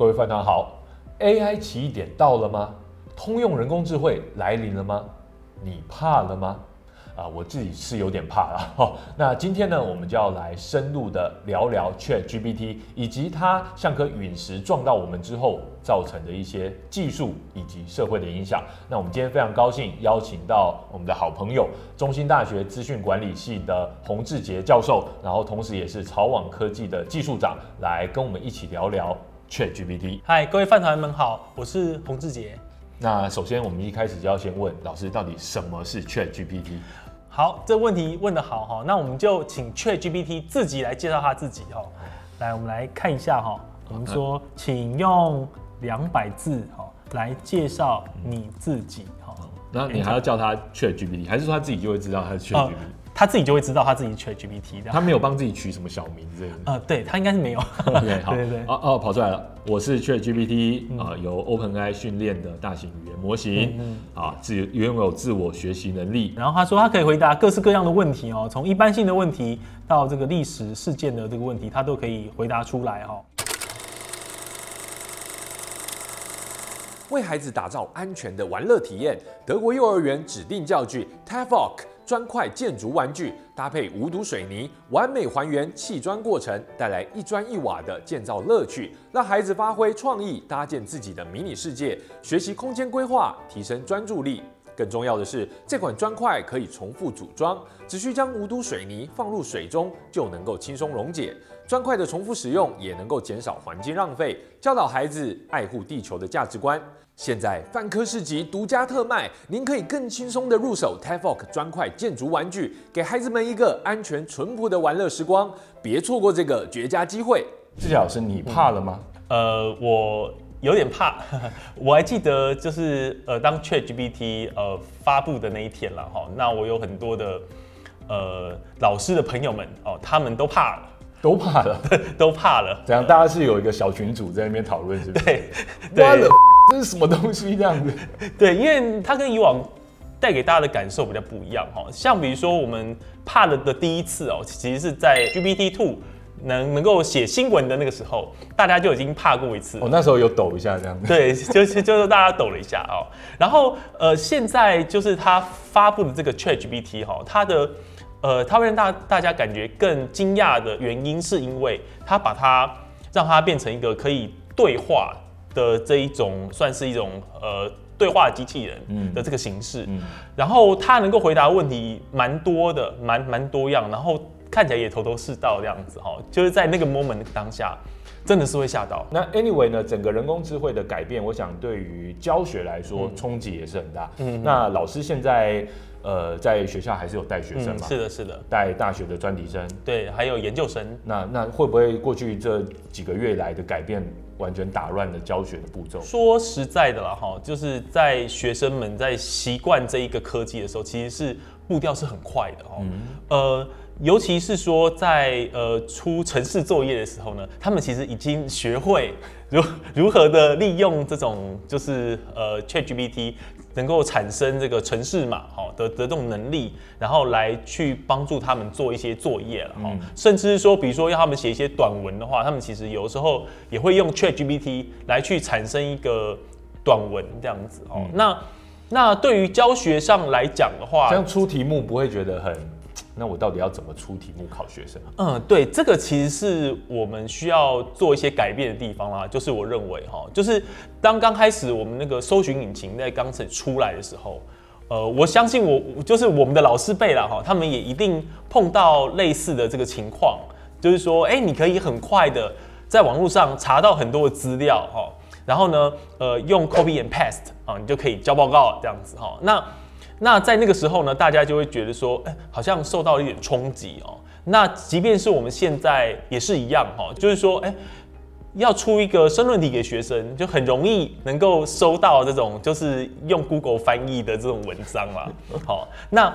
各位饭团好，AI 奇异点到了吗？通用人工智慧来临了吗？你怕了吗？啊，我自己是有点怕了。好，那今天呢，我们就要来深入的聊聊 ChatGPT 以及它像颗陨石撞到我们之后造成的一些技术以及社会的影响。那我们今天非常高兴邀请到我们的好朋友，中兴大学资讯管理系的洪志杰教授，然后同时也是曹网科技的技术长，来跟我们一起聊聊 ChatGPT。嗨，各位饭团们好，我是洪志杰。那首先，我们一开始就要先问老师，到底什么是 ChatGPT？好，这问题问得好哈，那我们就请 ChatGPT 自己来介绍他自己哈。来，我们来看一下哈，我们说，请用两百字哈来介绍你自己哈。那你还要叫他 ChatGPT，还是说他自己就会知道他是 ChatGPT？他自己就会知道他自己 ChatGPT 的，他没有帮自己取什么小名之类的。呃，对他应该是没有。OK，好，对对对。哦哦，跑出来了，我是 ChatGPT 啊，由 OpenAI 训练的大型语言模型，啊，自拥有自我学习能力。然后他说他可以回答各式各样的问题哦，从一般性的问题到这个历史事件的这个问题，他都可以回答出来哈。为孩子打造安全的玩乐体验，德国幼儿园指定教具 Tavoc。砖块建筑玩具搭配无毒水泥，完美还原砌砖过程，带来一砖一瓦的建造乐趣，让孩子发挥创意，搭建自己的迷你世界，学习空间规划，提升专注力。更重要的是，这款砖块可以重复组装，只需将无毒水泥放入水中，就能够轻松溶解。砖块的重复使用也能够减少环境浪费，教导孩子爱护地球的价值观。现在范科市集独家特卖，您可以更轻松的入手 Tavoc 砖块建筑玩具，给孩子们一个安全淳朴的玩乐时光，别错过这个绝佳机会。志杰老师，你怕了吗？呃，我有点怕。我还记得就是呃，当 ChatGPT 呃发布的那一天了哈，那我有很多的呃老师的朋友们哦，他们都怕了。都怕了，都怕了。这样大家是有一个小群组在那边讨论，是不是？对，对，这是什么东西这样子？对，因为它跟以往带给大家的感受比较不一样哈。像比如说我们怕了的第一次哦，其实是在 GPT Two 能能够写新闻的那个时候，大家就已经怕过一次。我、哦、那时候有抖一下这样子。对，就是就是大家抖了一下哦。然后呃，现在就是它发布的这个 ChatGPT 哈，它的。呃，它会让大大家感觉更惊讶的原因，是因为它把它让它变成一个可以对话的这一种，算是一种呃对话机器人的这个形式。嗯嗯、然后它能够回答问题蛮多的，蛮蛮多样，然后看起来也头头是道这样子哈。就是在那个 moment 当下，真的是会吓到。那 anyway 呢，整个人工智慧的改变，我想对于教学来说冲击也是很大。嗯，那老师现在。呃，在学校还是有带学生嘛？嗯、是的，是的，带大学的专题生，对，还有研究生。那那会不会过去这几个月来的改变，完全打乱了教学的步骤？说实在的啦，哈，就是在学生们在习惯这一个科技的时候，其实是步调是很快的，哦、嗯，呃，尤其是说在呃出城市作业的时候呢，他们其实已经学会如如何的利用这种就是呃 ChatGPT。能够产生这个城市码，哈的的这种能力，然后来去帮助他们做一些作业了，哈，甚至是说，比如说要他们写一些短文的话，他们其实有时候也会用 ChatGPT 来去产生一个短文这样子，哦，那那对于教学上来讲的话，这样出题目不会觉得很。那我到底要怎么出题目考学生？嗯，对，这个其实是我们需要做一些改变的地方啦。就是我认为哈，就是当刚开始我们那个搜寻引擎在刚才出来的时候，呃，我相信我就是我们的老师辈了哈，他们也一定碰到类似的这个情况，就是说，哎，你可以很快的在网络上查到很多的资料哈，然后呢，呃，用 copy and paste 啊，你就可以交报告这样子哈。那那在那个时候呢，大家就会觉得说，哎，好像受到一点冲击哦。那即便是我们现在也是一样哈，就是说，哎，要出一个申论题给学生，就很容易能够收到这种就是用 Google 翻译的这种文章啦。好，那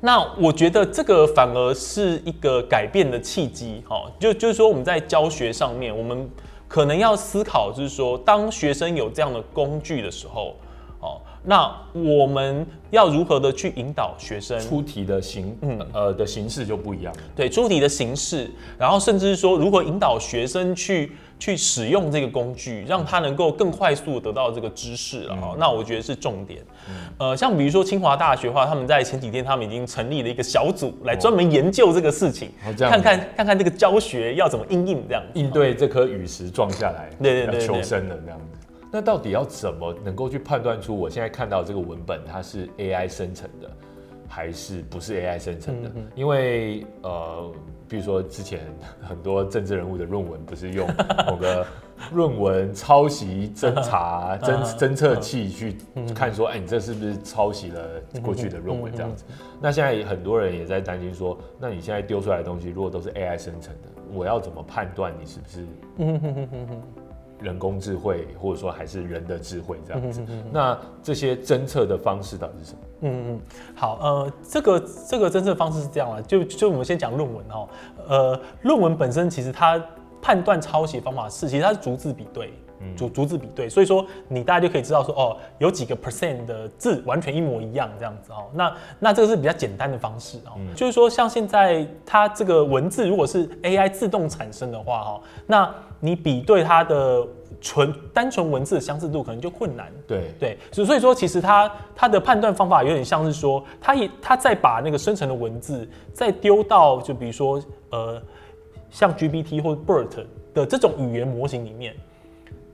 那我觉得这个反而是一个改变的契机哈。就就是说我们在教学上面，我们可能要思考，就是说，当学生有这样的工具的时候，哦。那我们要如何的去引导学生出题的形，嗯呃的形式就不一样了。对，出题的形式，然后甚至是说如何引导学生去去使用这个工具，让他能够更快速得到这个知识了哈。嗯、那我觉得是重点。嗯、呃，像比如说清华大学的话，他们在前几天他们已经成立了一个小组来专门研究这个事情，哦、看看看看这个教学要怎么应应这样应对这颗陨石撞下来，对对对，求生的这样子。那到底要怎么能够去判断出我现在看到这个文本它是 AI 生成的，还是不是 AI 生成的？嗯、因为呃。比如说，之前很多政治人物的论文不是用某个论文抄袭侦查侦 侦测器去看说，哎，你这是不是抄袭了过去的论文这样子？那现在很多人也在担心说，那你现在丢出来的东西如果都是 AI 生成的，我要怎么判断你是不是？人工智慧，或者说还是人的智慧这样子，那这些侦测的方式到底是什么？嗯嗯，好，呃，这个这个侦测方式是这样啊，就就我们先讲论文哦，呃，论文本身其实它判断抄袭方法是，其实它是逐字比对。逐逐字比对，所以说你大家就可以知道说哦，有几个 percent 的字完全一模一样这样子哦。那那这个是比较简单的方式哦，嗯、就是说像现在它这个文字如果是 AI 自动产生的话哈，那你比对它的纯单纯文字的相似度可能就困难。对对，所所以说其实它它的判断方法有点像是说，它也它再把那个生成的文字再丢到就比如说呃像 GPT 或者 BERT 的这种语言模型里面。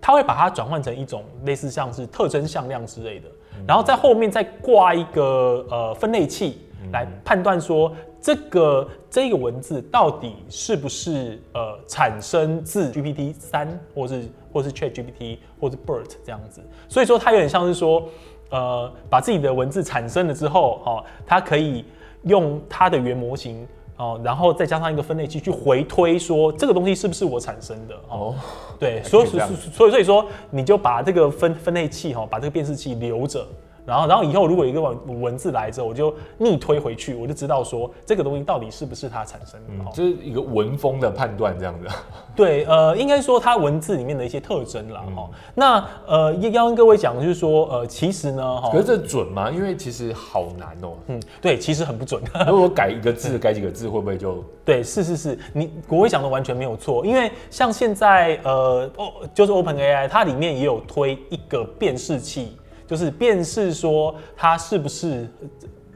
它会把它转换成一种类似像是特征向量之类的，然后在后面再挂一个呃分类器来判断说这个这个文字到底是不是呃产生自 GPT 三或是或是 Chat GPT 或是 BERT 这样子，所以说它有点像是说呃把自己的文字产生了之后，哦，它可以用它的原模型。哦，然后再加上一个分类器去回推，说这个东西是不是我产生的？哦，对，所以所以所以所以说，你就把这个分分类器哈，把这个辨识器留着。然后，然后以后如果一个文文字来之后，我就逆推回去，我就知道说这个东西到底是不是它产生的。嗯，就是一个文风的判断这样子。对，呃，应该说它文字里面的一些特征啦。哈、嗯。那呃，要跟各位讲就是说，呃，其实呢，哈，可是这准吗？因为其实好难哦。嗯，对，其实很不准。如果改一个字，改几个字，会不会就？对，是是是，你国威讲的完全没有错。因为像现在，呃，哦，就是 OpenAI，它里面也有推一个辨识器。就是辨识说它是不是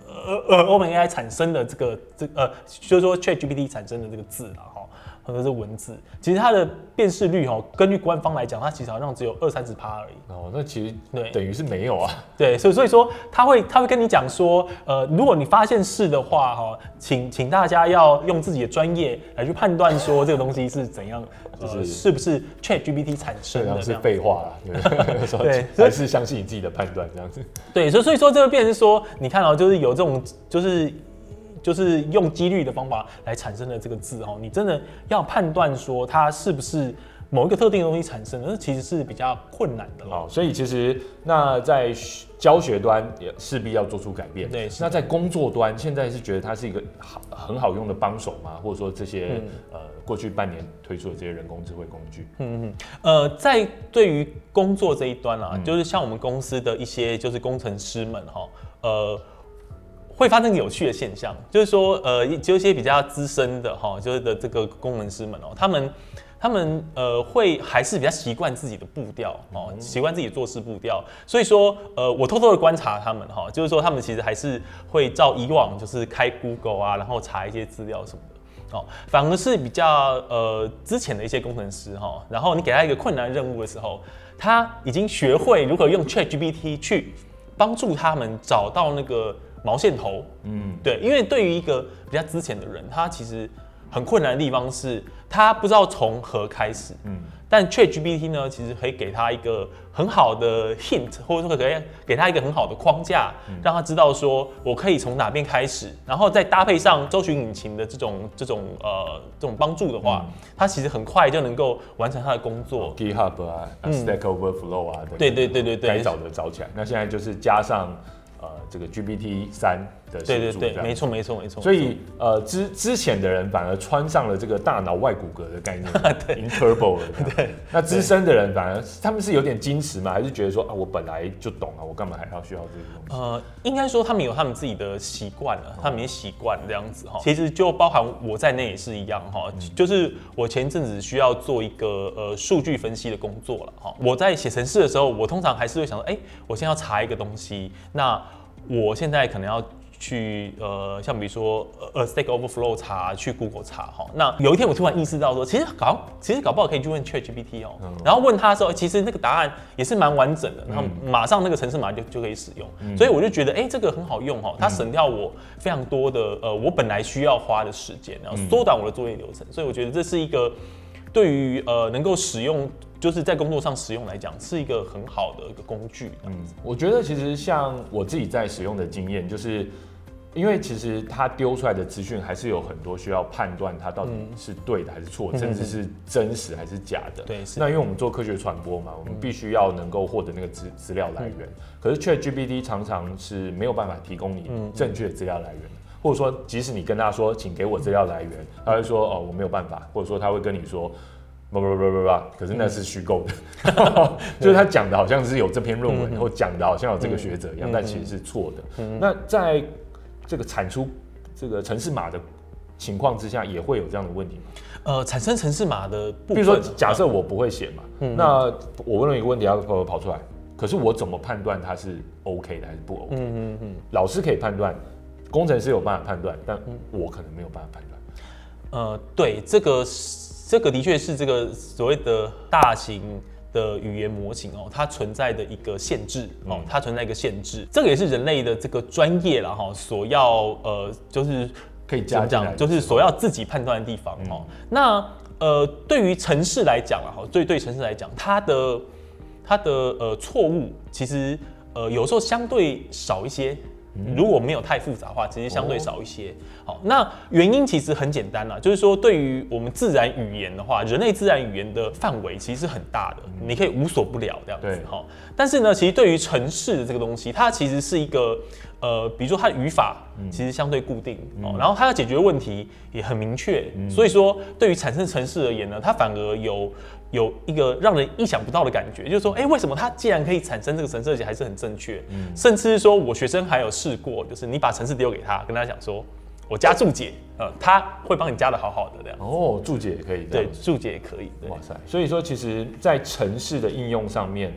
呃呃 OpenAI 产生的这个这呃，就是说 ChatGPT 产生的这个字啊。或者是文字，其实它的辨识率哦，根据官方来讲，它其实好像只有二三十趴而已。哦，那其实对，等于是没有啊。对，所以所以说他会他会跟你讲说，呃，如果你发现是的话，哈，请请大家要用自己的专业来去判断说这个东西是怎样，就是是不是 ChatGPT 产生的。是废话了，对，还是相信你自己的判断这样子。对，所以所以说这个变成说，你看到就是有这种就是。就是用几率的方法来产生的这个字哦，你真的要判断说它是不是某一个特定的东西产生的，那其实是比较困难的哦。所以其实那在教学端也势必要做出改变。对，那在工作端，现在是觉得它是一个好很好用的帮手吗？或者说这些、嗯、呃过去半年推出的这些人工智慧工具？嗯嗯呃，在对于工作这一端啊，嗯、就是像我们公司的一些就是工程师们哈，呃。会发生有趣的现象，就是说，呃，就一些比较资深的哈，就是的这个工程师们哦，他们他们呃会还是比较习惯自己的步调哦，习惯自己做事步调。所以说，呃，我偷偷的观察他们哈，就是说他们其实还是会照以往就是开 Google 啊，然后查一些资料什么的哦，反而是比较呃之前的一些工程师哈，然后你给他一个困难任务的时候，他已经学会如何用 ChatGPT 去帮助他们找到那个。毛线头，嗯，对，因为对于一个比较资浅的人，他其实很困难的地方是，他不知道从何开始，嗯，但 ChatGPT 呢，其实可以给他一个很好的 hint，或者说可以给他一个很好的框架，嗯、让他知道说我可以从哪边开始，然后再搭配上搜寻引擎的这种这种呃这种帮助的话，嗯、他其实很快就能够完成他的工作。GitHub 啊，Stack Overflow 啊，对对对对对，该找的找起来。那现在就是加上。呃这个 GPT 三的对对对，没错没错没错。所以呃之之前的人反而穿上了这个大脑外骨骼的概念 了。对，那资深的人反而他们是有点矜持嘛？还是觉得说啊我本来就懂啊，我干嘛还要需要这个东西？呃，应该说他们有他们自己的习惯了，他们也习惯这样子哈。其实就包含我在内也是一样哈，就是我前一阵子需要做一个呃数据分析的工作了哈。我在写程式的时候，我通常还是会想说，哎，我现在要查一个东西，那我现在可能要。去呃，像比如说呃，Stack Overflow 查，去 Google 查哈。那有一天我突然意识到说，其实搞其实搞不好可以去问 ChatGPT 哦。嗯、然后问他的时候，其实那个答案也是蛮完整的，然后马上那个程式码就就可以使用。嗯、所以我就觉得，哎、欸，这个很好用哈，它省掉我非常多的呃，我本来需要花的时间，然后缩短我的作业流程。所以我觉得这是一个对于呃能够使用，就是在工作上使用来讲，是一个很好的一个工具。嗯，我觉得其实像我自己在使用的经验就是。因为其实他丢出来的资讯还是有很多需要判断他到底是对的还是错，嗯、甚至是真实还是假的。对，那因为我们做科学传播嘛，我们必须要能够获得那个资资料来源。嗯、可是 ChatGPT 常常是没有办法提供你正确的资料来源，嗯、或者说即使你跟他说，请给我资料来源，他会说哦我没有办法，或者说他会跟你说不不不不不，可是那是虚构的，嗯、就是他讲的好像是有这篇论文，或讲的好像有这个学者一样，嗯、但其实是错的。嗯、那在这个产出这个城市码的情况之下，也会有这样的问题吗？呃，产生城市码的部分，比如说假设我不会写嘛，嗯、那我问了一个问题要跑出来，可是我怎么判断它是 OK 的还是不 OK？嗯嗯嗯，老师可以判断，工程师有办法判断，但我可能没有办法判断。呃，对，这个这个的确是这个所谓的大型。的语言模型哦，它存在的一个限制哦，它存在一个限制，这个也是人类的这个专业了哈，所要呃，就是可以这样讲，就是所要自己判断的地方哦。那呃，对于城市来讲啊，哈，对对城市来讲，它的它的呃错误其实呃有时候相对少一些。如果没有太复杂的话，其实相对少一些。好、哦，那原因其实很简单啦，就是说对于我们自然语言的话，人类自然语言的范围其实是很大的，你可以无所不了这样子。对，好，但是呢，其实对于城市的这个东西，它其实是一个呃，比如说它的语法其实相对固定哦，然后它要解决的问题也很明确，所以说对于产生城市而言呢，它反而有。有一个让人意想不到的感觉，就是说，哎，为什么它既然可以产生这个程式，而且还是很正确？嗯，甚至是说我学生还有试过，就是你把程式丢给他，跟他讲说，我加注解，呃，他会帮你加的好好的这样。哦，注解也可以。对，注解也可以。哇塞，所以说，其实，在城市的应用上面。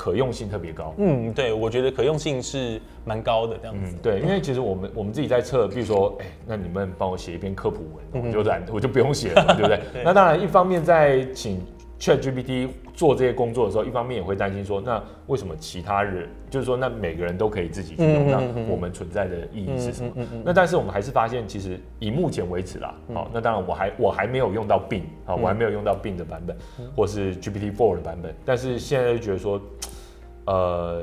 可用性特别高，嗯，对，我觉得可用性是蛮高的这样子。嗯，对，因为其实我们我们自己在测，比如说，哎，那你们帮我写一篇科普文，我就懒，我就不用写了，对不对？那当然，一方面在请 ChatGPT 做这些工作的时候，一方面也会担心说，那为什么其他人，就是说，那每个人都可以自己去用，那我们存在的意义是什么？那但是我们还是发现，其实以目前为止啦，好，那当然我还我还没有用到 Bing 啊，我还没有用到 Bing 的版本，或是 GPT Four 的版本，但是现在就觉得说。呃，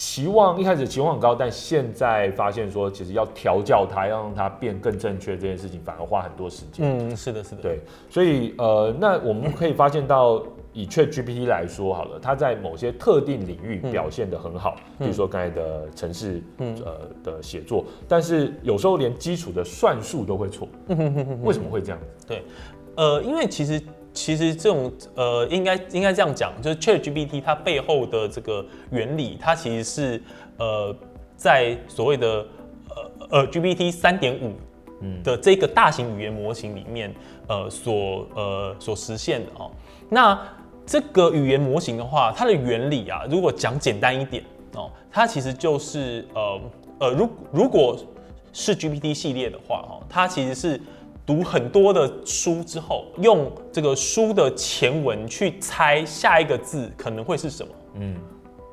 期望一开始期望很高，但现在发现说，其实要调教它，要让它变更正确这件事情，反而花很多时间。嗯，是的，是的。对，所以呃，那我们可以发现到，以 ChatGPT 来说好了，它在某些特定领域表现的很好，比如说刚才的城市，呃的写作，但是有时候连基础的算术都会错。为什么会这样？对，呃，因为其实。其实这种呃，应该应该这样讲，就是 ChatGPT 它背后的这个原理，它其实是呃，在所谓的呃呃 GPT 三点五的这个大型语言模型里面，呃所呃所实现的哦。那这个语言模型的话，它的原理啊，如果讲简单一点哦，它其实就是呃呃，如如果是 GPT 系列的话哦，它其实是。读很多的书之后，用这个书的前文去猜下一个字可能会是什么，嗯，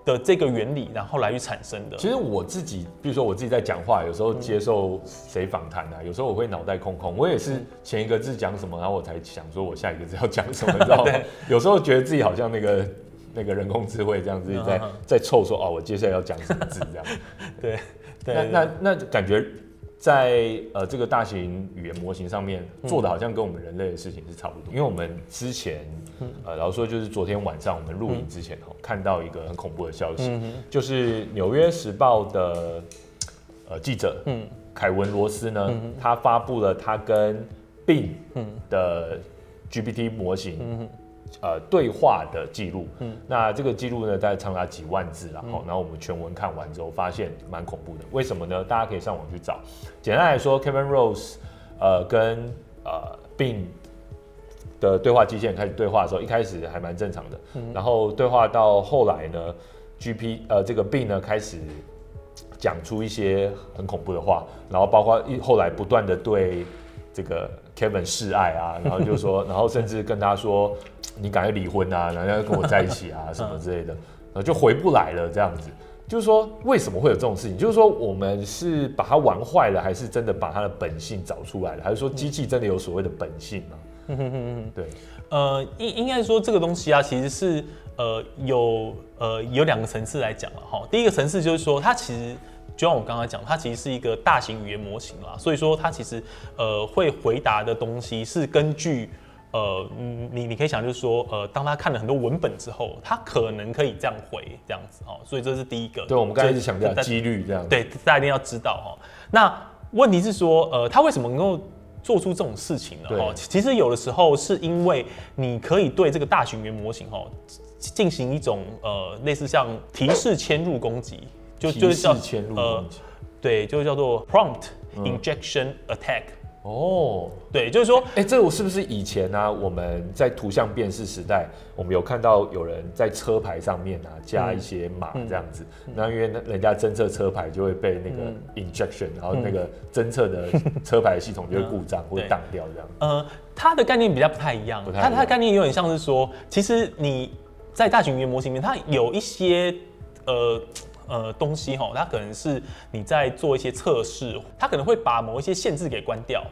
的这个原理，然后来去产生的。其实我自己，比如说我自己在讲话，有时候接受谁访谈啊，有时候我会脑袋空空，我也是前一个字讲什么，然后我才想说我下一个字要讲什么，你知道吗？有时候觉得自己好像那个那个人工智慧这样子在在凑说哦，我接下来要讲什么字这样。对，那那那感觉。在呃这个大型语言模型上面做的好像跟我们人类的事情是差不多，因为我们之前呃，老实说就是昨天晚上我们录影之前哦，看到一个很恐怖的消息，就是《纽约时报》的呃记者，嗯，凯文罗斯呢，他发布了他跟 Bing 的 GPT 模型。呃，对话的记录，嗯，那这个记录呢，大概长达几万字，然后，然后我们全文看完之后，发现蛮恐怖的。为什么呢？大家可以上网去找。简单来说，Kevin Rose，呃，跟呃 Bing 的对话机器人开始对话的时候，一开始还蛮正常的，嗯，然后对话到后来呢，GP 呃这个 Bing 呢开始讲出一些很恐怖的话，然后包括一后来不断的对这个 Kevin 示爱啊，然后就说，然后甚至跟他说。你赶快离婚啊，然后要跟我在一起啊，什么之类的，然后就回不来了。这样子，就是说为什么会有这种事情？就是说我们是把它玩坏了，还是真的把它的本性找出来了？还是说机器真的有所谓的本性吗？嗯哼哼哼，对，呃，应应该说这个东西啊，其实是呃有呃有两个层次来讲了哈。第一个层次就是说，它其实就像我刚刚讲，它其实是一个大型语言模型啦，所以说它其实呃会回答的东西是根据。呃，你你可以想，就是说，呃，当他看了很多文本之后，他可能可以这样回，这样子哦，所以这是第一个。对，我们刚才一直强调几率这样。对，大家一定要知道哈。那问题是说，呃，他为什么能够做出这种事情呢？哦，其实有的时候是因为你可以对这个大型语言模型哦进行一种呃类似像提示嵌入攻击，就就是叫呃，对，就叫做 prompt injection attack。哦，对，就是说，哎，这我是不是以前呢、啊？我们在图像辨识时代，我们有看到有人在车牌上面啊加一些码这样子，那、嗯。嗯、因为人家侦测车牌就会被那个 injection，、嗯、然后那个侦测的 车牌系统就会故障或挡掉这样。呃，它的概念比较不太一样，它它的概念有点像是说，其实你在大型语言模型里面，它有一些呃。呃，东西哈，它可能是你在做一些测试，它可能会把某一些限制给关掉。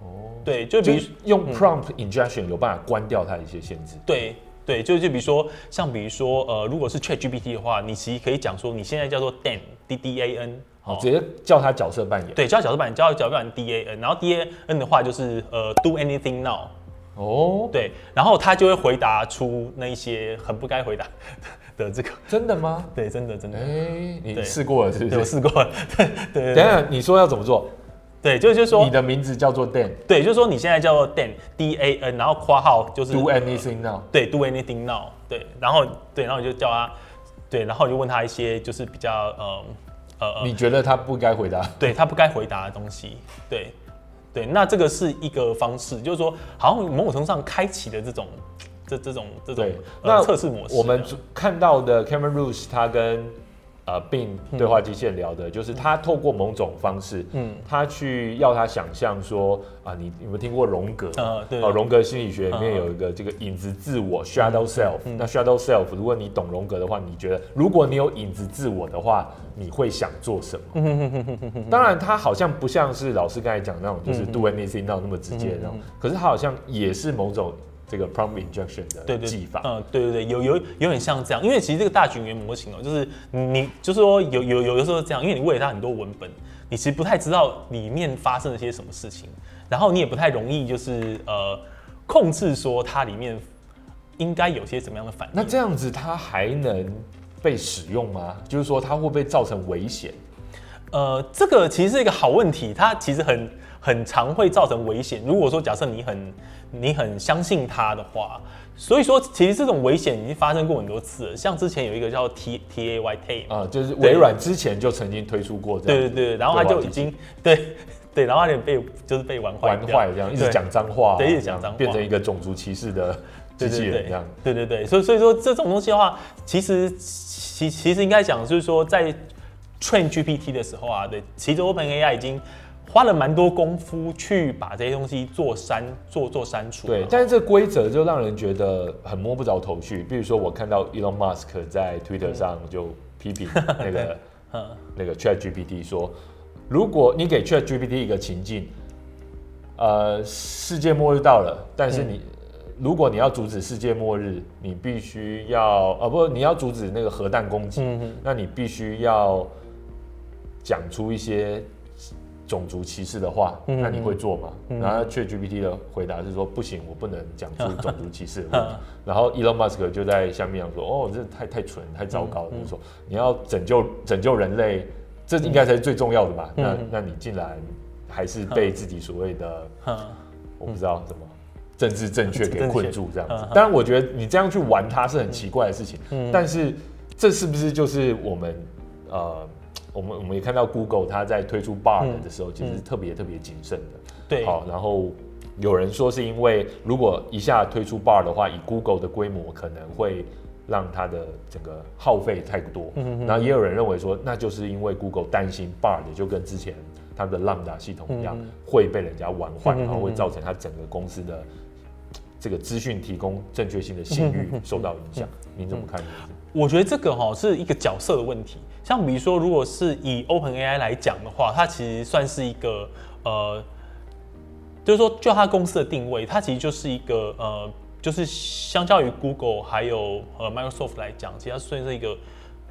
哦，对，就比如用 prompt injection 有办法关掉它的一些限制。对对，就就比如说，像比如说，呃，如果是 ChatGPT 的话，你其实可以讲说，你现在叫做 Dan，D D A N，好，直接叫它角色扮演。对，叫角色扮演，叫角色扮演 D A N，然后 D A N 的话就是呃，Do anything now。哦，对，然后他就会回答出那一些很不该回答。的这个真的吗？对，真的真的。哎、欸，你试过了是不是？我试过了。对对，对。等一下，你说要怎么做？对，就就是说你的名字叫做 Dan。对，就是说你现在叫做 Dan，D A N，然后括号就是 Do anything now。对，Do anything now。对，然后对，然后你就叫他，对，然后你就问他一些就是比较呃呃，你觉得他不该回答？对，他不该回答的东西。对对，那这个是一个方式，就是说好像某种程度上开启的这种。这这种这种那测试模式，我们看到的 Cameron Rose 他跟呃 Bing 对话机器人聊的，嗯、就是他透过某种方式，嗯，他去要他想象说啊，你有没有听过荣格？啊，对，荣格心理学里面有一个这个影子自我 Shadow Self。那 Shadow Self，如果你懂荣格的话，你觉得如果你有影子自我的话，你会想做什么？当然，他好像不像是老师刚才讲那种，就是 Do anything now 那么直接的那种，可是他好像也是某种。这个 prompt injection 的技法，嗯，对对对，有有有点像这样，因为其实这个大型语言模型哦，就是你就是说有有有的时候这样，因为你喂了它很多文本，你其实不太知道里面发生了些什么事情，然后你也不太容易就是呃控制说它里面应该有些什么样的反应。那这样子它还能被使用吗？就是说它会不会造成危险？呃，这个其实是一个好问题，它其实很很常会造成危险。如果说假设你很你很相信他的话，所以说其实这种危险已经发生过很多次了。像之前有一个叫 T T A Y Tay 啊，就是微软之前就曾经推出过这样。对对对，然后他就已经对对，然后他就被就是被玩坏玩坏了这样，一直讲脏话，对，一直讲脏话，变成一个种族歧视的机器人这样。对对对，所以所以说这种东西的话，其实其其实应该讲就是说在 Train GPT 的时候啊，对，其实 OpenAI 已经。花了蛮多功夫去把这些东西做删、做做删除。对，但是这个规则就让人觉得很摸不着头绪。比如说，我看到 Elon Musk 在 Twitter 上就批评那个 那个 Chat GPT 说，如果你给 Chat GPT 一个情境，呃，世界末日到了，但是你、嗯、如果你要阻止世界末日，你必须要啊不，你要阻止那个核弹攻击，嗯、那你必须要讲出一些。种族歧视的话，嗯那你会做吗？嗯然后 ChatGPT 的回答是说不行，我不能讲出种族歧视的问题嗯。然后 Elon Musk 就在下面讲说，哦，这太太蠢，太糟糕了。说你要拯救拯救人类，这应该才是最重要的吧。嗯那那你竟然还是被自己所谓的嗯我不知道什么。政治正确给困住这样子嗯，当然我觉得你这样去玩它是很奇怪的事情，嗯但是这是不是就是我们呃，我们我们也看到 Google 它在推出 Bard 的时候，其实是特别特别谨慎的。对，好，然后有人说是因为如果一下推出 Bard 的话，以 Google 的规模可能会让它的整个耗费太多。嗯然后也有人认为说，那就是因为 Google 担心 Bard 就跟之前它的 Lambda 系统一样嗯会被人家玩坏，嗯然后会造成它整个公司的这个资讯提供正确性的信誉受到影响。您怎么看？我觉得这个哈是一个角色的问题。像比如说，如果是以 OpenAI 来讲的话，它其实算是一个呃，就是说就它公司的定位，它其实就是一个呃，就是相较于 Google 还有呃 Microsoft 来讲，其实它算是一个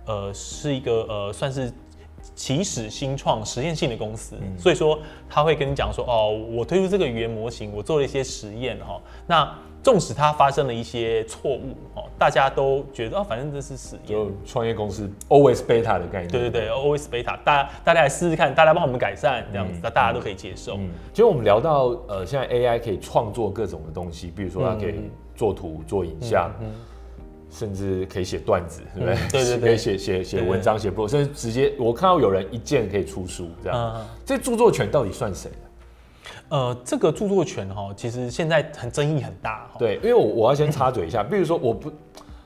呃，是一个呃，算是起始新创实验性的公司。所以说，他会跟你讲说，哦，我推出这个语言模型，我做了一些实验哈，那。纵使它发生了一些错误，哦，大家都觉得哦，反正这是实验。就创业公司 always beta 的概念。对对对，always beta，大家大家来试试看，大家帮我们改善这样子，那、嗯、大家都可以接受。嗯，其实我们聊到呃，现在 AI 可以创作各种的东西，比如说它可以做图、做影像，嗯嗯、甚至可以写段子，对不对？嗯、对对对，可以写写写文章、写 blog，甚至直接我看到有人一键可以出书这样。嗯、这著作权到底算谁的？呃，这个著作权哈，其实现在很争议很大。对，因为我我要先插嘴一下，比如说我不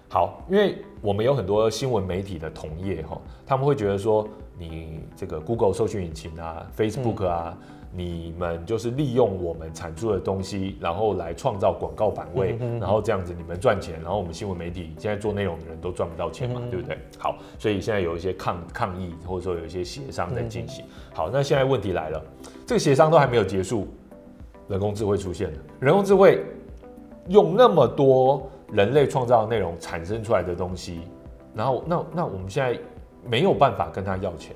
好，因为我们有很多新闻媒体的同业哈，他们会觉得说你这个 Google 搜寻引擎啊，Facebook 啊，嗯、你们就是利用我们产出的东西，然后来创造广告版位，嗯、然后这样子你们赚钱，然后我们新闻媒体现在做内容的人都赚不到钱嘛，嗯、对不对？好，所以现在有一些抗抗议，或者说有一些协商在进行。嗯、好，那现在问题来了。这个协商都还没有结束，人工智慧出现了。人工智慧用那么多人类创造的内容产生出来的东西，然后那那我们现在没有办法跟他要钱。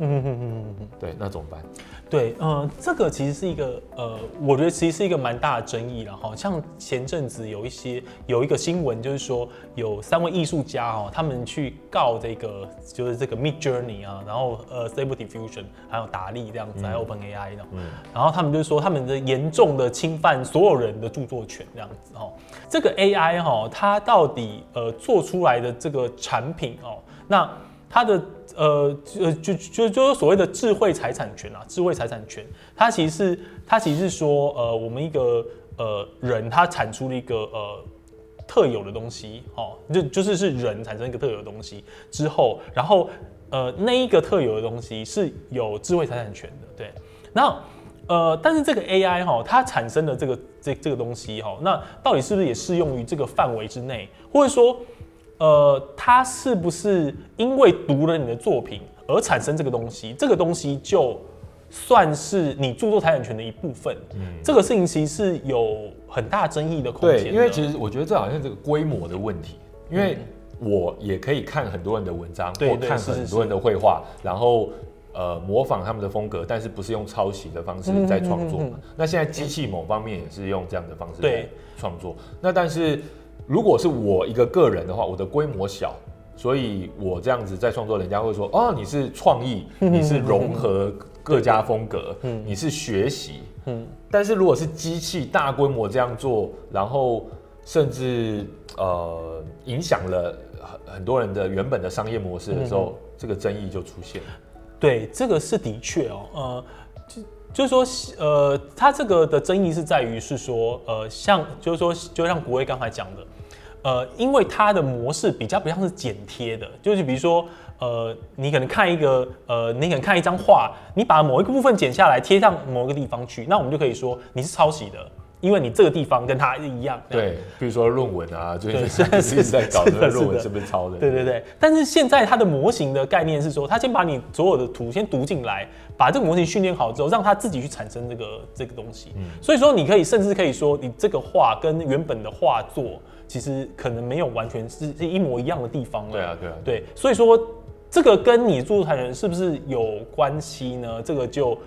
嗯嗯嗯嗯对，那怎么办？对，呃，这个其实是一个呃，我觉得其实是一个蛮大的争议了哈。像前阵子有一些有一个新闻，就是说有三位艺术家哦，他们去告这个就是这个 Midjourney 啊，然后呃 Stable Diffusion 还有达利这样子，嗯、还有 OpenAI 的，嗯，然后他们就是说他们的严重的侵犯所有人的著作权这样子哈。这个 AI 哈，它到底呃做出来的这个产品哦，那它的。呃，就就就就是所谓的智慧财产权啊，智慧财产权，它其实是它其实是说，呃，我们一个呃人他产出了一个呃特有的东西，哦，就就是是人产生一个特有的东西之后，然后呃那一个特有的东西是有智慧财产权的，对，那呃但是这个 AI 哈，它产生的这个这这个东西哈，那到底是不是也适用于这个范围之内，或者说？呃，他是不是因为读了你的作品而产生这个东西？这个东西就算是你著作财产权的一部分。嗯，这个事情其实是有很大争议的空间。对，因为其实我觉得这好像这个规模的问题。因为我也可以看很多人的文章，或看很多人的绘画，然后呃模仿他们的风格，但是不是用抄袭的方式在创作嘛？那现在机器某方面也是用这样的方式在创作。那但是。如果是我一个个人的话，我的规模小，所以我这样子在创作，人家会说哦，你是创意，你是融合各家风格，你是学习。但是如果是机器大规模这样做，然后甚至呃影响了很很多人的原本的商业模式的时候，这个争议就出现了。对，这个是的确哦，呃，就就是说，呃，它这个的争议是在于是说，呃，像就是说，就像国威刚才讲的。呃，因为它的模式比较不像是剪贴的，就是比如说，呃，你可能看一个，呃，你可能看一张画，你把某一个部分剪下来贴上某一个地方去，那我们就可以说你是抄袭的，因为你这个地方跟它一样。对，比如说论文啊，就是现在一直在搞这个论文是不是抄的？对对对。但是现在它的模型的概念是说，它先把你所有的图先读进来，把这个模型训练好之后，让它自己去产生这个这个东西。嗯。所以说，你可以甚至可以说，你这个画跟原本的画作。其实可能没有完全是是一模一样的地方了。对啊，对啊，对，所以说这个跟你著作权是不是有关系呢？这个就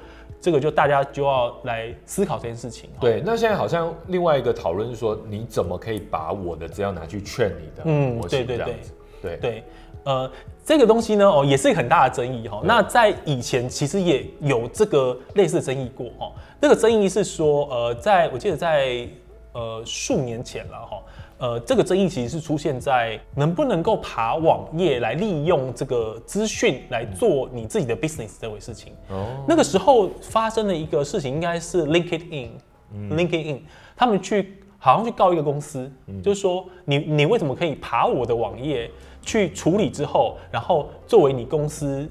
这个就大家就要来思考这件事情。对，那现在好像另外一个讨论是说，你怎么可以把我的资料拿去劝你的？嗯，对对对，对对，呃，这个东西呢，哦，也是一个很大的争议哈。那在以前其实也有这个类似的争议过哈。那个争议是说，呃，在我记得在呃数年前了哈。呃，这个争议其实是出现在能不能够爬网页来利用这个资讯来做你自己的 business 这回事情。哦，那个时候发生的一个事情应该是 LinkedIn，嗯，LinkedIn 他们去好像去告一个公司，嗯，就是说你你为什么可以爬我的网页去处理之后，然后作为你公司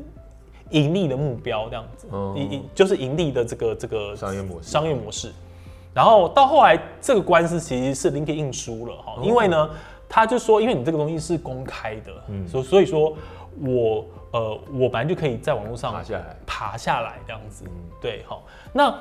盈利的目标这样子，哦，盈就是盈利的这个这个商业模式，商业模式。然后到后来，这个官司其实是 LinkedIn 输了哈，因为呢，他就说，因为你这个东西是公开的，嗯，所所以说我呃，我本来就可以在网络上爬下来，爬下来这样子，对，好，那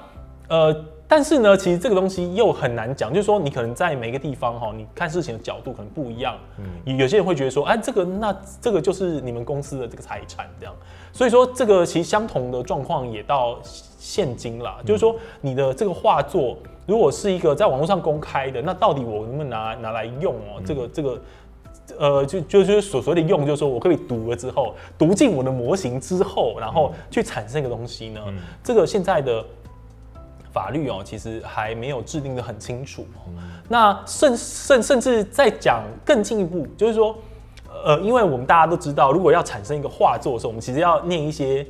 呃，但是呢，其实这个东西又很难讲，就是说你可能在每个地方哈，你看事情的角度可能不一样，嗯，有些人会觉得说，哎，这个那这个就是你们公司的这个财产这样，所以说这个其实相同的状况也到现今啦，就是说你的这个画作。如果是一个在网络上公开的，那到底我能不能拿拿来用哦、喔？这个这个，呃，就就就是所谓的用，就是说我可以读了之后，读进我的模型之后，然后去产生一个东西呢？嗯、这个现在的法律哦、喔，其实还没有制定的很清楚、喔。嗯、那甚甚甚至再讲更进一步，就是说，呃，因为我们大家都知道，如果要产生一个画作的时候，我们其实要念一些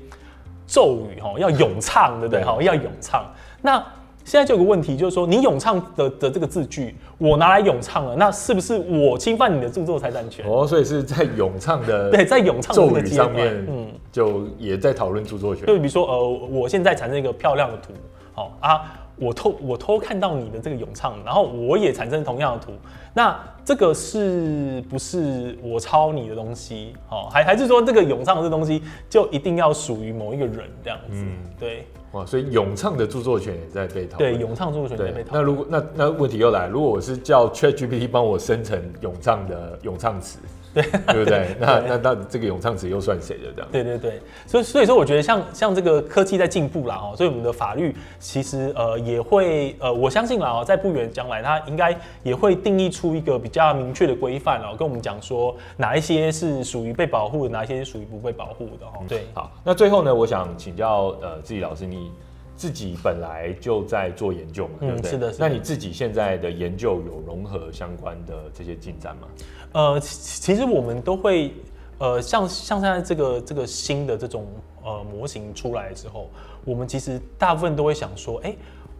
咒语哈、喔，要咏唱，对不对？哈，要咏唱。那现在就有个问题，就是说你咏唱的的这个字句，我拿来咏唱了，那是不是我侵犯你的著作财产权？哦，所以是在咏唱的 对，在咏唱的这个上面，嗯，就也在讨论著作权。就比如说，呃，我现在产生一个漂亮的图，好啊，我偷我偷看到你的这个咏唱，然后我也产生同样的图，那这个是不是我抄你的东西？好，还还是说这个咏唱的这东西就一定要属于某一个人这样子？嗯，对。哇，所以咏唱的著作权也在被讨论。对，咏唱著作权也在被讨论。那如果那那问题又来，如果我是叫 ChatGPT 帮我生成咏唱的咏唱词。对，对不对？那那那这个咏唱词又算谁的？这样？对对对，所以所以说，我觉得像像这个科技在进步啦，哦，所以我们的法律其实呃也会呃，我相信啦哦，在不远将来，它应该也会定义出一个比较明确的规范哦，跟我们讲说哪一些是属于被保护的，哪一些是属于不被保护的哦。对，好，那最后呢，我想请教呃，自己老师，你自己本来就在做研究嘛，对不对？嗯，是的，是的。那你自己现在的研究有融合相关的这些进展吗？呃，其实我们都会，呃，像像现在这个这个新的这种呃模型出来之后，我们其实大部分都会想说，哎，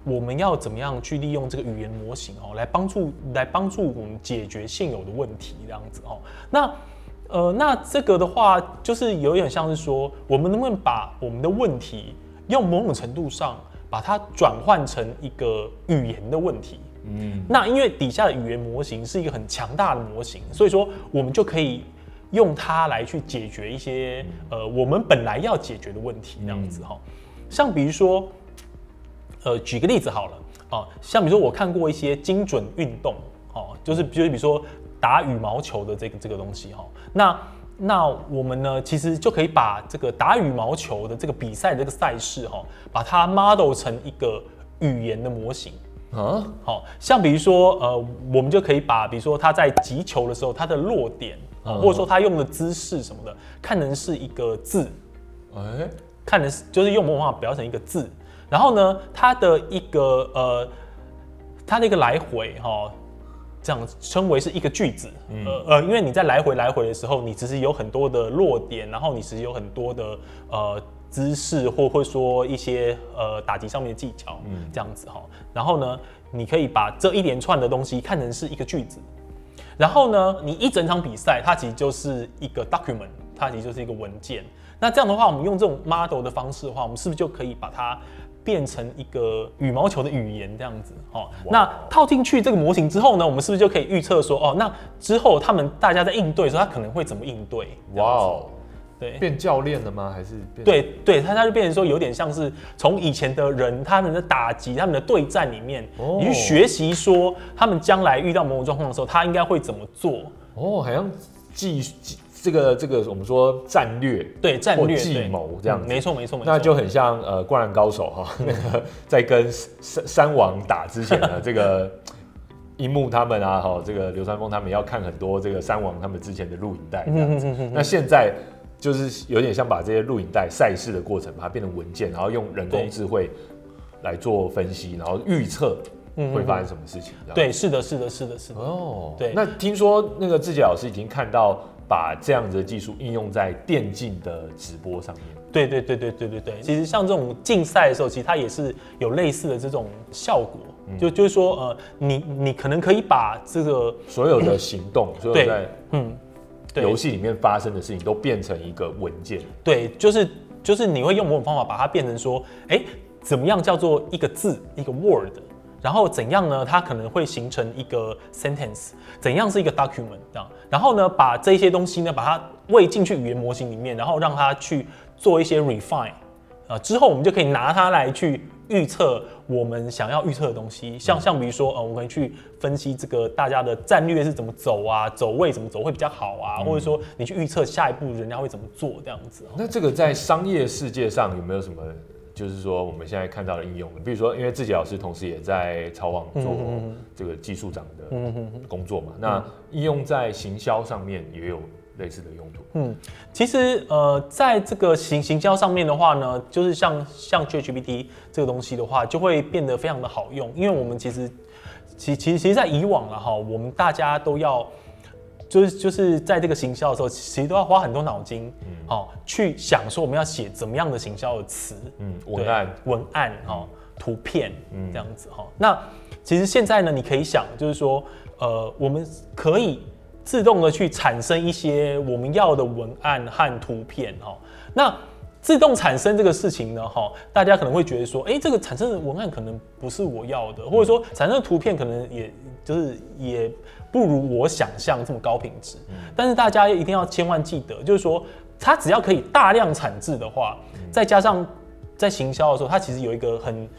我们要怎么样去利用这个语言模型哦，来帮助来帮助我们解决现有的问题这样子哦。那呃，那这个的话，就是有点像是说，我们能不能把我们的问题用某种程度上把它转换成一个语言的问题？嗯，那因为底下的语言模型是一个很强大的模型，所以说我们就可以用它来去解决一些呃我们本来要解决的问题，那样子哈。像比如说，呃，举个例子好了啊，像比如说我看过一些精准运动哦，就是比如比如说打羽毛球的这个这个东西哈，那那我们呢其实就可以把这个打羽毛球的这个比赛的这个赛事哈，把它 model 成一个语言的模型。啊，好像比如说，呃，我们就可以把，比如说他在击球的时候，他的落点，或者说他用的姿势什么的，看成是一个字，哎，看成是就是用某种方法表成一个字，然后呢，他的一个呃，他的一个来回哈，这样称为是一个句子，呃呃，因为你在来回来回的时候，你其实有很多的落点，然后你其实有很多的呃。姿势或会说一些呃打击上面的技巧，嗯，这样子哈。然后呢，你可以把这一连串的东西看成是一个句子。然后呢，你一整场比赛，它其实就是一个 document，它其实就是一个文件。那这样的话，我们用这种 model 的方式的话，我们是不是就可以把它变成一个羽毛球的语言这样子？哦，哇那套进去这个模型之后呢，我们是不是就可以预测说，哦，那之后他们大家在应对的时候，他可能会怎么应对？哇哦。对，变教练了吗？还是变对对，他他就变成说有点像是从以前的人他们的打击、他们的对战里面，哦、你去学习说他们将来遇到某种状况的时候，他应该会怎么做？哦，好像计这个这个我们说战略对战略计谋这样子，嗯、没错没错没错，那就很像呃灌篮高手哈，那个在跟山山王打之前呢 这个樱木他们啊哈，这个流川枫他们要看很多这个三王他们之前的录影带这样子，嗯、哼哼哼那现在。就是有点像把这些录影带赛事的过程，把它变成文件，然后用人工智慧来做分析，然后预测会发生什么事情。对，是的，是的，是的，是的。哦，对。那听说那个志杰老师已经看到把这样子的技术应用在电竞的直播上面。对，对，对，对，对，对，对。其实像这种竞赛的时候，其实它也是有类似的这种效果。嗯、就就是说，呃，你你可能可以把这个所有的行动，所有在嗯。游戏里面发生的事情都变成一个文件。对，就是就是你会用某种方法把它变成说，哎、欸，怎么样叫做一个字一个 word，然后怎样呢？它可能会形成一个 sentence，怎样是一个 document 这样，然后呢，把这些东西呢，把它喂进去语言模型里面，然后让它去做一些 refine，啊，之后我们就可以拿它来去。预测我们想要预测的东西，像像比如说，呃，我们去分析这个大家的战略是怎么走啊，走位怎么走会比较好啊，或者说你去预测下一步人家会怎么做这样子。那这个在商业世界上有没有什么，就是说我们现在看到的应用？比如说，因为自己老师同时也在超网做这个技术长的工作嘛，那应用在行销上面也有。类似的用途，嗯，其实呃，在这个行行销上面的话呢，就是像像 ChatGPT 这个东西的话，就会变得非常的好用，因为我们其实其其实其实在以往了哈，我们大家都要就是就是在这个行销的时候，其实都要花很多脑筋，嗯，好去想说我们要写怎么样的行销的词，嗯，文案文案哦，图片，嗯，这样子哈。那其实现在呢，你可以想就是说，呃，我们可以。自动的去产生一些我们要的文案和图片哈，那自动产生这个事情呢哈，大家可能会觉得说，哎，这个产生的文案可能不是我要的，或者说产生的图片可能也就是也不如我想象这么高品质。但是大家一定要千万记得，就是说它只要可以大量产制的话，再加上在行销的时候，它其实有一个很。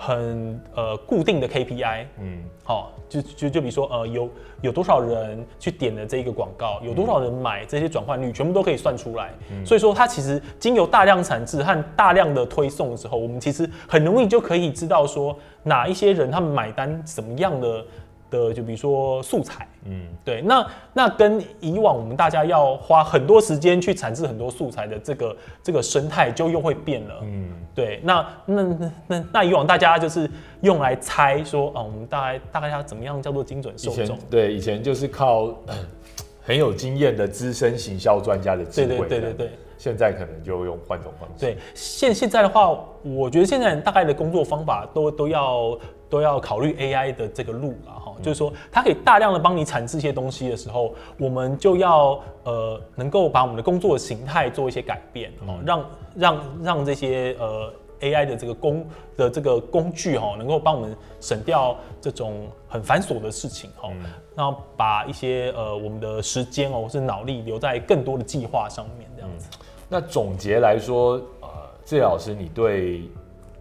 很呃固定的 KPI，嗯，好，就就就比如说呃有有多少人去点了这一个广告，有多少人买，这些转换率全部都可以算出来。嗯，所以说它其实经由大量产制和大量的推送的时候，我们其实很容易就可以知道说哪一些人他们买单什么样的。的就比如说素材，嗯，对，那那跟以往我们大家要花很多时间去产制很多素材的这个这个生态就又会变了，嗯，对，那那那那那以往大家就是用来猜说啊，我们大概大概要怎么样叫做精准受众？对，以前就是靠 很有经验的资深行销专家的智慧，对对对对对，现在可能就用换种方式。对，现现在的话，我觉得现在大概的工作方法都都要。都要考虑 AI 的这个路了哈，就是说它可以大量的帮你产制一些东西的时候，我们就要呃能够把我们的工作的形态做一些改变哦，让让让这些呃 AI 的这个工的这个工具哈，能够帮我们省掉这种很繁琐的事情哈，然后把一些呃我们的时间哦或是脑力留在更多的计划上面这样子。那总结来说，呃，志杰老师，你对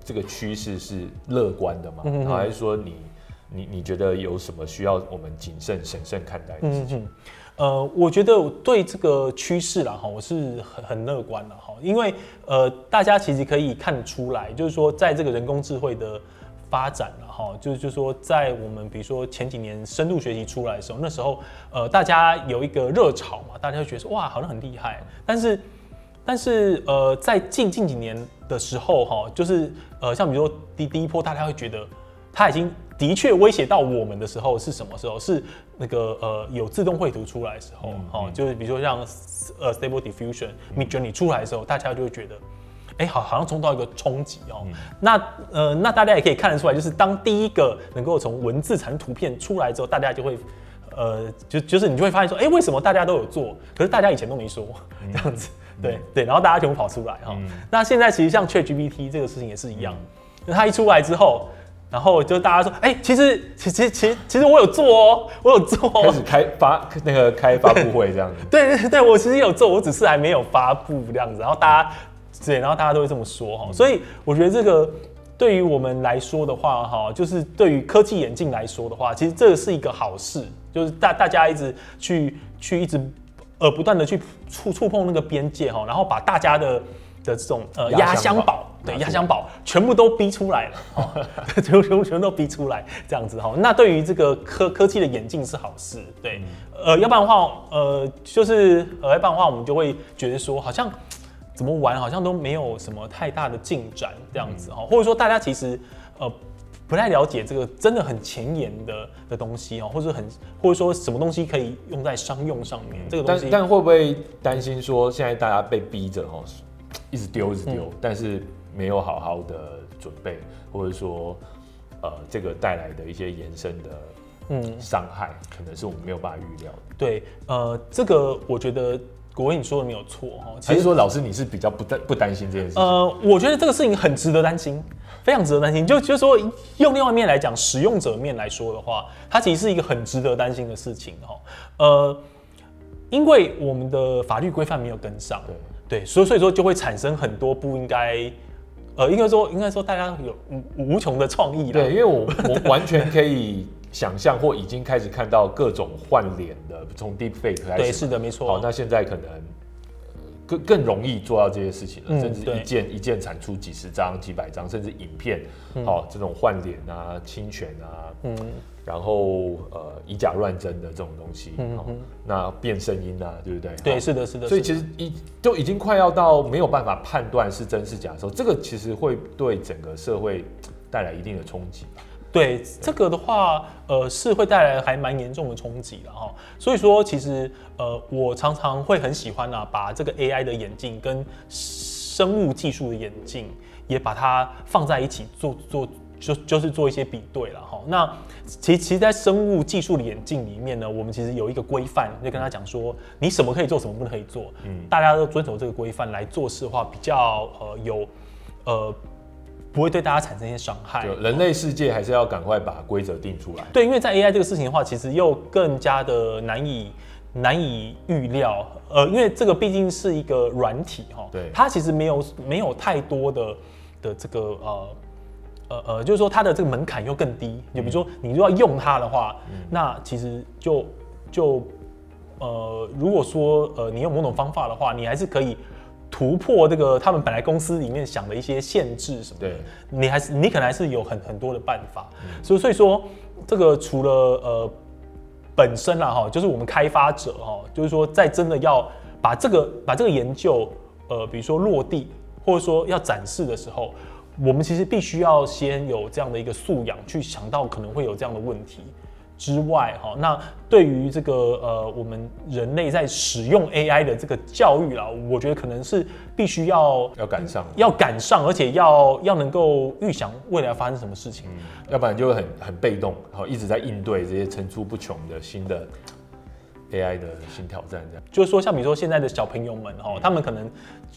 这个趋势是乐观的吗？嗯、哼还是说你你你觉得有什么需要我们谨慎审慎看待的事情？呃，我觉得对这个趋势啦哈，我是很很乐观的哈，因为呃，大家其实可以看出来，就是说在这个人工智慧的发展了哈，就是就是说在我们比如说前几年深度学习出来的时候，那时候呃大家有一个热潮嘛，大家就觉得哇好像很厉害，但是但是呃在近近几年的时候哈，就是。呃，像比如说第第一波，大家会觉得它已经的确威胁到我们的时候是什么时候？是那个呃有自动绘图出来的时候，哦、嗯，就是比如说像呃 Stable Diffusion、Midjourney 出来的时候，大家就会觉得，哎、欸，好好像冲到一个冲击哦。嗯、那呃，那大家也可以看得出来，就是当第一个能够从文字产生图片出来之后，大家就会呃，就就是你就会发现说，哎、欸，为什么大家都有做，可是大家以前都没说这样子。对对，然后大家全部跑出来哈。嗯、那现在其实像 ChatGPT 这个事情也是一样，那、嗯、它一出来之后，然后就大家说，哎、欸，其实其其其其实我有做哦，我有做、哦。开始开发那个开发布会这样子。对对对，我其实有做，我只是还没有发布这样子。然后大家对，然后大家都会这么说哈。嗯、所以我觉得这个对于我们来说的话哈，就是对于科技眼镜来说的话，其实这是一个好事，就是大大家一直去去一直。呃不断的去触触碰那个边界哈，然后把大家的的这种呃压箱宝，对压箱宝全部都逼出来了，哦，全全部全部都逼出来这样子哈。那对于这个科科技的演进是好事，对，呃，要不然的话，呃，就是呃，要不然的话，我们就会觉得说，好像怎么玩，好像都没有什么太大的进展这样子哈，或者说大家其实呃。不太了解这个真的很前沿的的东西哦，或者很或者说什么东西可以用在商用上面，嗯、这个东西。但但会不会担心说现在大家被逼着哈，一直丢一直丢，嗯、但是没有好好的准备，或者说呃这个带来的一些延伸的嗯伤害，可能是我们没有办法预料的。对，呃，这个我觉得国威你说的没有错哈。其实说老师你是比较不担不担心这件事情？呃，我觉得这个事情很值得担心。非常值得担心，就就是说，用另外一面来讲，使用者面来说的话，它其实是一个很值得担心的事情哈。呃，因为我们的法律规范没有跟上，对，对，所以所以说就会产生很多不应该，呃，应该说应该说大家有无无穷的创意。对，因为我我完全可以想象或已经开始看到各种换脸的，从 Deepfake 开始，对，是的，没错。好，那现在可能。更更容易做到这些事情了，嗯、甚至一件一件产出几十张、几百张，甚至影片，哦、这种换脸啊、侵权啊，嗯，然后呃以假乱真的这种东西，嗯、哦、那变声音啊，对不对？对，是的，是的。所以其实已都已经快要到没有办法判断是真是假的时候，这个其实会对整个社会带来一定的冲击。对这个的话，呃，是会带来还蛮严重的冲击的哈。所以说，其实呃，我常常会很喜欢啊，把这个 AI 的眼镜跟生物技术的眼镜也把它放在一起做做，就就是做一些比对了哈。那其实其实，在生物技术的眼镜里面呢，我们其实有一个规范，就跟他讲说，你什么可以做，什么不能可以做。嗯，大家都遵守这个规范来做事的话，比较呃有呃。不会对大家产生一些伤害。人类世界还是要赶快把规则定出来。对，因为在 AI 这个事情的话，其实又更加的难以难以预料。呃，因为这个毕竟是一个软体哈，对，它其实没有没有太多的的这个呃呃呃，就是说它的这个门槛又更低。就比如说你如果要用它的话，嗯、那其实就就呃，如果说呃你用某种方法的话，你还是可以。突破这个他们本来公司里面想的一些限制什么的，对，你还是你可能还是有很很多的办法，所以、嗯、所以说这个除了呃本身啦哈，就是我们开发者哈，就是说在真的要把这个把这个研究呃比如说落地或者说要展示的时候，我们其实必须要先有这样的一个素养，去想到可能会有这样的问题。之外，哈，那对于这个呃，我们人类在使用 AI 的这个教育啊，我觉得可能是必须要要赶上，要赶上，而且要要能够预想未来发生什么事情，嗯，要不然就会很很被动，然后一直在应对这些层出不穷的新的。AI 的新挑战，这样就是说，像比如说现在的小朋友们哦，他们可能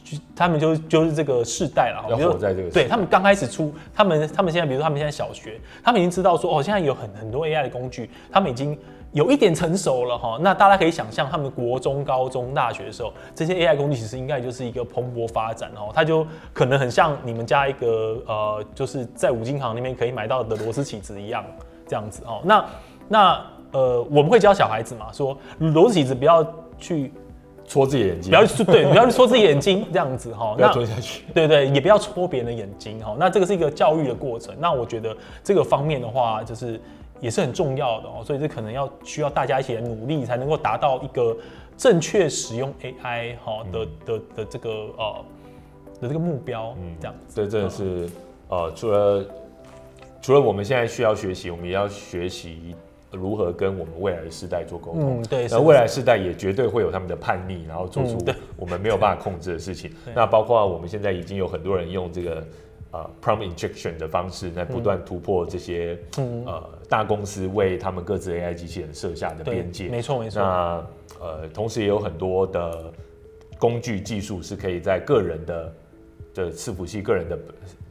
就他们就就是这个世代了，要活在这个对他们刚开始出，他们他们现在比如说他们现在小学，他们已经知道说哦，现在有很很多 AI 的工具，他们已经有一点成熟了哈。那大家可以想象，他们国中、高中、大学的时候，这些 AI 工具其实应该就是一个蓬勃发展哦，它就可能很像你们家一个呃，就是在五金行那边可以买到的螺丝起子一样这样子哦。那那。呃，我们会教小孩子嘛，说螺丝起子不要去戳自己眼睛，不要去 对，不要去戳自己眼睛这样子哈，不要戳下去，对对，也不要戳别人的眼睛哈。那这个是一个教育的过程，那我觉得这个方面的话，就是也是很重要的哦，所以这可能要需要大家一起来努力，才能够达到一个正确使用 AI 哈的的的这个呃的这个目标，嗯，这样子。这真的是呃，除了除了我们现在需要学习，我们也要学习。如何跟我们未来的世代做沟通？嗯，对。那未来世代也绝对会有他们的叛逆，然后做出我们没有办法控制的事情。嗯、那包括我们现在已经有很多人用这个呃 prompt injection 的方式，在不断突破这些、嗯、呃大公司为他们各自 AI 机器人设下的边界。没错，没错。那呃，同时也有很多的工具技术是可以在个人的的伺服器、个人的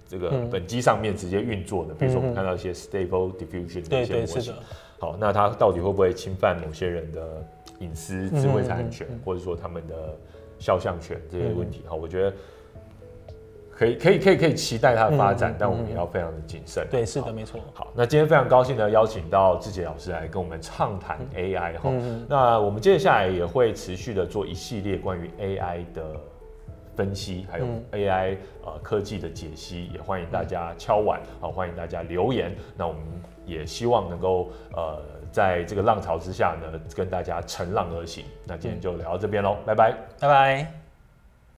这个本机上面直接运作的。比如说，我们看到一些 stable diffusion 的一些模型。对对是的。好，那他到底会不会侵犯某些人的隐私、智慧财产权，或者说他们的肖像权这些问题？好，我觉得可以可以可以可以期待它的发展，嗯嗯嗯但我们也要非常的谨慎。对，是的，没错。好，那今天非常高兴呢，邀请到志杰老师来跟我们畅谈 AI 哈、嗯。那我们接下来也会持续的做一系列关于 AI 的分析，还有 AI 呃科技的解析，也欢迎大家敲碗，好，欢迎大家留言。那我们也希望能够呃在这个浪潮之下呢，跟大家乘浪而行。那今天就聊到这边喽，拜拜，拜拜。